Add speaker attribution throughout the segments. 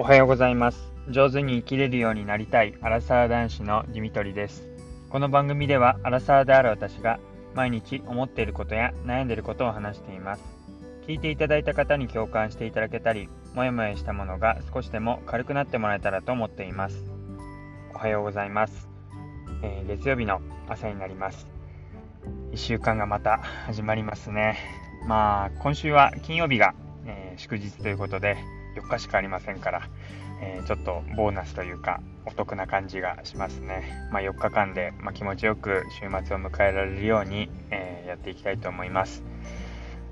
Speaker 1: おはようございます。上手に生きれるようになりたいアラサー男子のディミトリです。この番組ではアラサーである私が毎日思っていることや悩んでいることを話しています。聞いていただいた方に共感していただけたり、もやもやしたものが少しでも軽くなってもらえたらと思っています。おはようございます。えー月曜日の朝になります。1週間がまた始まりますね。まあ、今週は金曜日が、えー祝日ということで、4日しかありませんから、えーちょっとボーナスというか、お得な感じがしますね。まあ、4日間で、ま、気持ちよく週末を迎えられるように、えーやっていきたいと思います。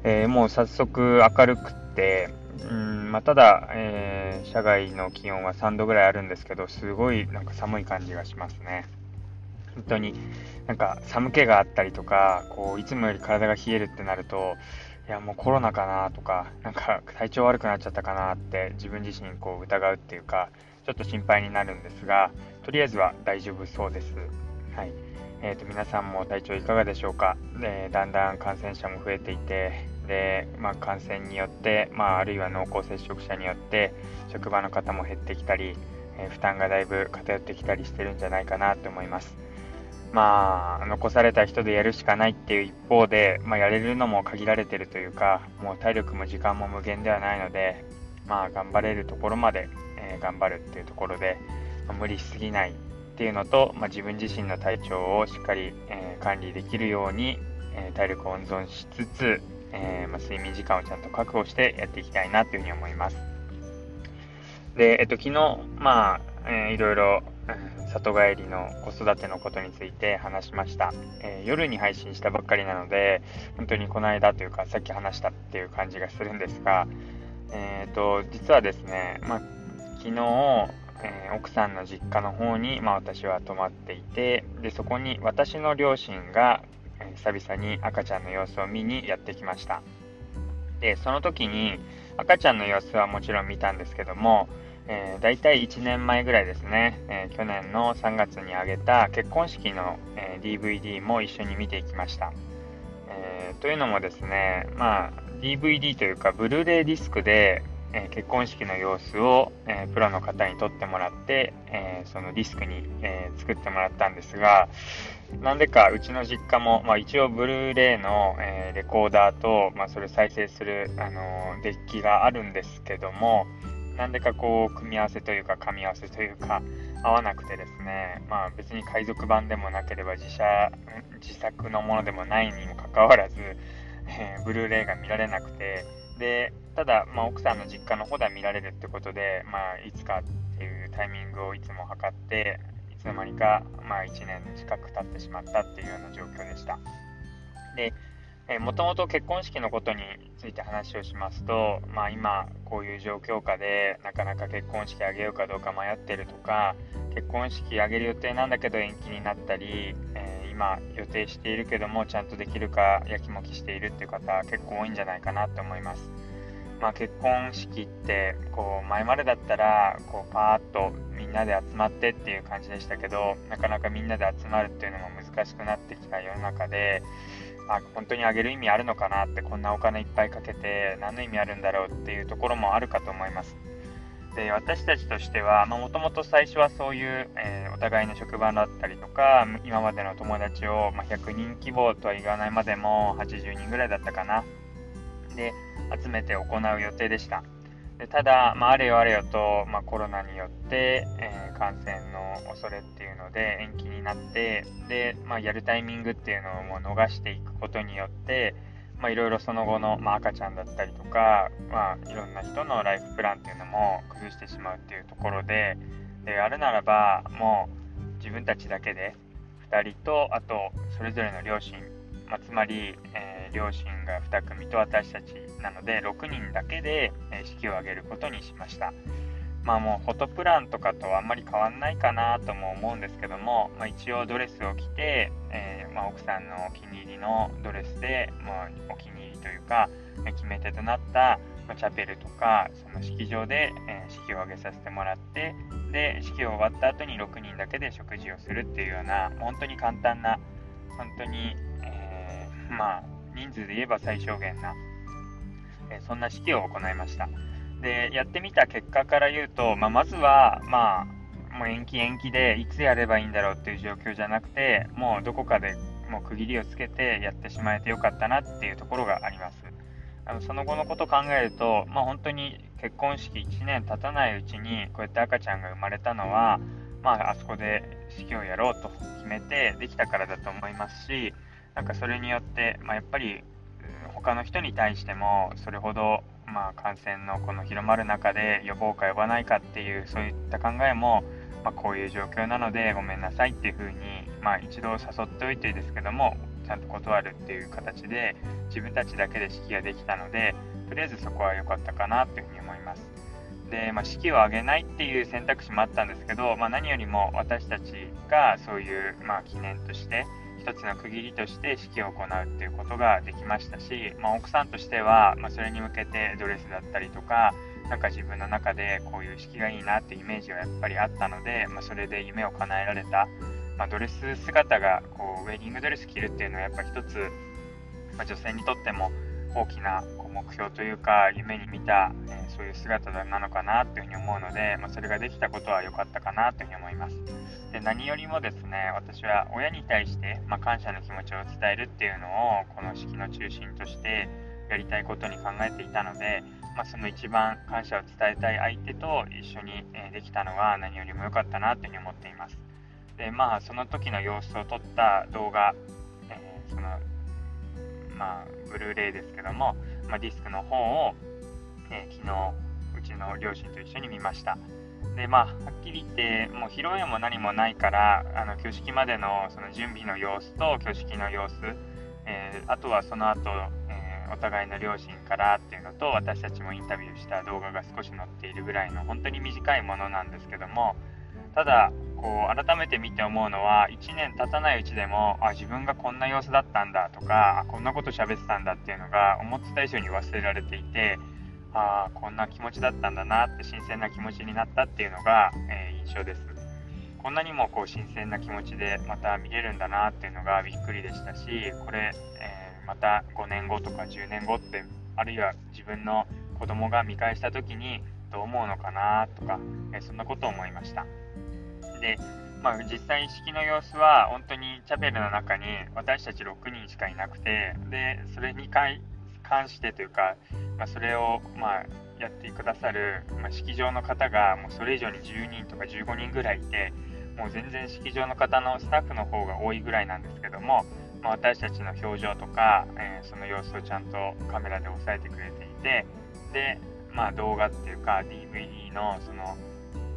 Speaker 1: えーもう早速明るくて、うんまあ、ただ、えー車外の気温は3度ぐらいあるんですけど、すごいなんか寒い感じがしますね。本当になんか寒気があったりとか、こういつもより体が冷えるってなると、いやもうコロナかなとか、なんか体調悪くなっちゃったかなって自分自身こう疑うっていうか、ちょっと心配になるんですが、とりあえずは大丈夫そうです。はい。えー、と皆さんも体調いかがでしょうか、でだんだん感染者も増えていて、でまあ、感染によって、まあ、あるいは濃厚接触者によって職場の方も減ってきたり、えー負担がだいぶ偏ってきたりしてるんじゃないかなと思います。まあ、残された人でやるしかないっていう一方で、まあ、やれるのも限られてるというか、もう体力も時間も無限ではないので、まあ、頑張れるところまで、えー頑張るっていうところで、まあ無理しすぎないっていうのと、まあ、自分自身の体調をしっかり、えー管理できるように、えー体力を温存しつつ、えまあ、睡眠時間をちゃんと確保してやっていきたいなというふうに思います。で、えっと、昨日、まあ、えーいろいろ、里帰りの子育てのことについて話しました、えー夜に配信したばっかりなので、本当にこの間というか、さっき話したっていう感じがするんですが、えーと、実はですね、まあ、昨日、えー奥さんの実家の方に、まあ、私は泊まっていて、で、そこに私の両親が、えー久々に赤ちゃんの様子を見にやってきました。で、その時に赤ちゃんの様子はもちろん見たんですけども、えー、大体1年前ぐらいですね、えー去年の3月に上げた結婚式の、えー DVD も一緒に見ていきました。えというのもですね、まあ、DVD というか、ブルーレイディスクで、え結婚式の様子を、えプロの方に撮ってもらって、えそのディスクに、え作ってもらったんですが、なんでかうちの実家も、まあ、一応ブルーレイの、えレコーダーと、まあ、それ再生する、あのデッキがあるんですけども、なんでかこう組み合わせというか噛み合わせというか合わなくてですね、まあ、別に海賊版でもなければ自社自作のものでもないにもかかわらず、えーブルーレイが見られなくてでただ、まあ、奥さんの実家の方では見られるってことで、まあ、いつかっていうタイミングをいつも測っていつの間にか、まあ、1年近く経ってしまったっていうような状況でした。でもともと結婚式のことについて話をしますと、まあ、今こういう状況下でなかなか結婚式あげようかどうか迷ってるとか結婚式あげる予定なんだけど延期になったり、えー今予定しているけどもちゃんとできるかやきもきしているっていう方結構多いんじゃないかなと思います。まあ、結婚式ってこう前までだったらこうパーッとみんなで集まってっていう感じでしたけどなかなかみんなで集まるっていうのも難しくなってきた世の中であ本当にあげる意味あるのかなってこんなお金いっぱいかけて何の意味あるんだろうっていうところもあるかと思います。で私たちとしてはもともと最初はそういう、えーお互いの職場だったりとか今までの友達を、まあ、100人規模とは言わないまでも80人ぐらいだったかなで集めて行う予定でしたでただ、まあ、あれよあれよと、まあ、コロナによって、えー感染の恐れっていうので延期になってで、まあ、やるタイミングっていうのをもう逃していくことによっていろいろその後の、まあ、赤ちゃんだったりとか、まあ、いろんな人のライフプランっていうのも崩してしまうっていうところでであるならばもう自分たちだけで2人とあとそれぞれの両親、まあ、つまり、え両親が2組と私たちなので6人だけで、え式を挙げることにしました。まあもうフォトプランとかとはあんまり変わんないかなとも思うんですけども、まあ、一応ドレスを着て、えーまあ、奥さんのお気に入りのドレスで、まあ、お気に入りというか決め手となった、チャペルとかその式場で、え式を挙げさせてもらってで式を終わった後に6人だけで食事をするっていうような本当に簡単な本当に、えーまあ人数で言えば最小限な、えそんな式を行いました。でやってみた結果から言うと、まあ、まずは、まあ、もう延期延期でいつやればいいんだろうっていう状況じゃなくてもうどこかでもう区切りをつけてやってしまえてよかったなっていうところがありますあのその後のことを考えると、まあ、本当に結婚式1年経たないうちにこうやって赤ちゃんが生まれたのは、まあ、あそこで式をやろうと決めてできたからだと思いますしなんかそれによって、まあ、やっぱり他の人に対してもそれほど、まあ、感染のこの広まる中で呼ぼうか呼ばないかっていうそういった考えも、まあ、こういう状況なのでごめんなさいっていうふうに、まあ、一度誘っておいてですけどもちゃんと断るっていう形で自分たちだけで式ができたのでとりあえずそこは良かったかなというふうに思います。で、まあ、式を挙げないっていう選択肢もあったんですけど、まあ、何よりも私たちがそういう、まあ、記念として一つの区切りとして式を行うっていうことができましたし、まあ、奥さんとしては、まそれに向けてドレスだったりとかなんか自分の中でこういう式がいいなってイメージがやっぱりあったので、まそれで夢を叶えられた、まドレス姿がこうウェディングドレス着るっていうのはやっぱ一つ、ま女性にとっても大きなこう目標というか夢に見た、えー、そういう姿なのかなというふうに思うので、まあ、それができたことは良かったかなというふうに思います。で何よりもですね私は親に対して、まあ、感謝の気持ちを伝えるっていうのをこの式の中心としてやりたいことに考えていたので、まあ、その一番感謝を伝えたい相手と一緒に、できたのは何よりも良かったなというふうに思っています。でまあその時の様子を撮った動画、えー、そのまあ、ブルーレイですけども、まあ、ディスクの方を、えー、昨日うちの両親と一緒に見ました。でまあはっきり言ってもう披露宴も何もないからあの挙式までのその準備の様子と挙式の様子、えー、あとはその後、えー、お互いの両親からっていうのと私たちもインタビューした動画が少し載っているぐらいの本当に短いものなんですけどもただこう改めて見て思うのは1年経たないうちでもあ自分がこんな様子だったんだとかこんなこと喋ってたんだっていうのが思ってた以上に忘れられていてああこんな気持ちだったんだなって新鮮な気持ちになったっていうのが、えー、印象ですこんなにもこう新鮮な気持ちでまた見れるんだなっていうのがびっくりでしたしこれ、えー、また5年後とか10年後ってあるいは自分の子供が見返した時にどう思うのかなとか、えー、そんなことを思いました。で、まあ、実際式の様子は本当にチャペルの中に私たち6人しかいなくてでそれに関してというか、まあ、それをまあやってくださる、まあ、式場の方がもうそれ以上に10人とか15人ぐらいいてもう全然式場の方のスタッフの方が多いぐらいなんですけども、まあ、私たちの表情とか、えー、その様子をちゃんとカメラで押さえてくれていてで、まあ、動画っていうか DVD のその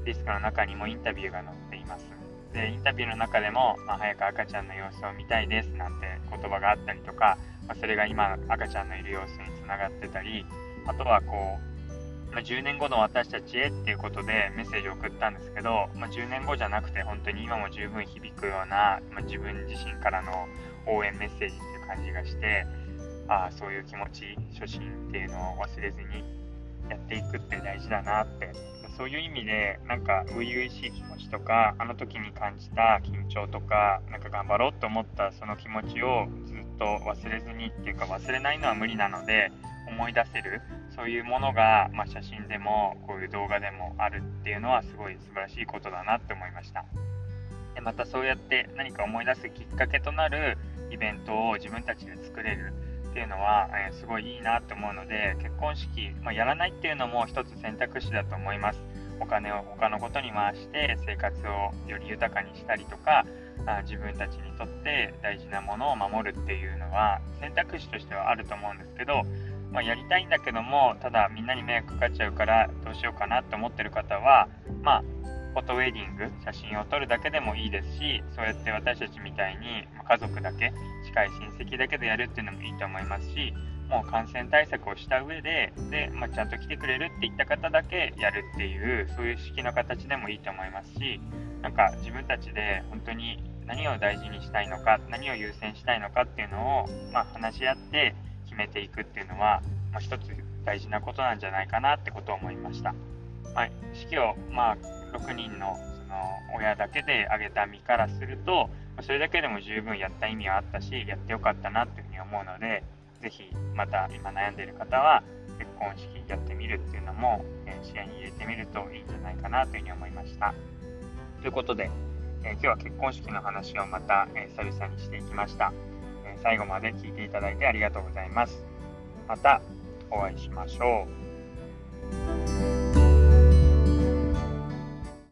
Speaker 1: ディスクの中にもインタビューが載っています。で、インタビューの中でも、まあ、早く赤ちゃんの様子を見たいですなんて言葉があったりとか、まあ、それが今赤ちゃんのいる様子にながってたり、あとはこう、まあ、10年後の私たちへっていうことでメッセージを送ったんですけど、まあ、10年後じゃなくて本当に今も十分響くような、まあ、自分自身からの応援メッセージっていう感じがしてああそういう気持ち初心っていうのを忘れずにやっていくって大事だなって。そういう意味でなんか初々しい気持ちとかあの時に感じた緊張とかなんか頑張ろうと思ったその気持ちをずっと忘れずにっていうか忘れないのは無理なので思い出せるそういうものが、まあ、写真でもこういう動画でもあるっていうのはすごい素晴らしいことだなって思いました。でまたそうやって何か思い出すきっかけとなるイベントを自分たちで作れるっていうのは、えー、すごいいいなと思うので結婚式、まあ、やらないっていうのも一つ選択肢だと思います。お金を他のことに回して生活をより豊かにしたりとかあ自分たちにとって大事なものを守るっていうのは選択肢としてはあると思うんですけど、まあ、やりたいんだけどもただみんなに迷惑かかっちゃうからどうしようかなって思ってる方はまあフォトウェディング写真を撮るだけでもいいですしそうやって私たちみたいに家族だけ近い親戚だけでやるっていうのもいいと思いますしもう感染対策をした上でで、まあ、ちゃんと来てくれるって言った方だけやるっていうそういう式の形でもいいと思いますしなんか自分たちで本当に何を大事にしたいのか何を優先したいのかっていうのを、まあ、話し合って決めていくっていうのは、まあ、一つ大事なことなんじゃないかなってことを思いました。まあ、式を、まあ、6人のその親だけで挙げた身からするとそれだけでも十分やった意味はあったしやってよかったなっていうふうに思うので是非また今悩んでいる方は結婚式やってみるっていうのも、え視野に入れてみるといいんじゃないかなというふうに思いました。ということで、え今日は結婚式の話をまた、え久々にしていきました、え最後まで聞いていただいてありがとうございます。またお会いしましょう。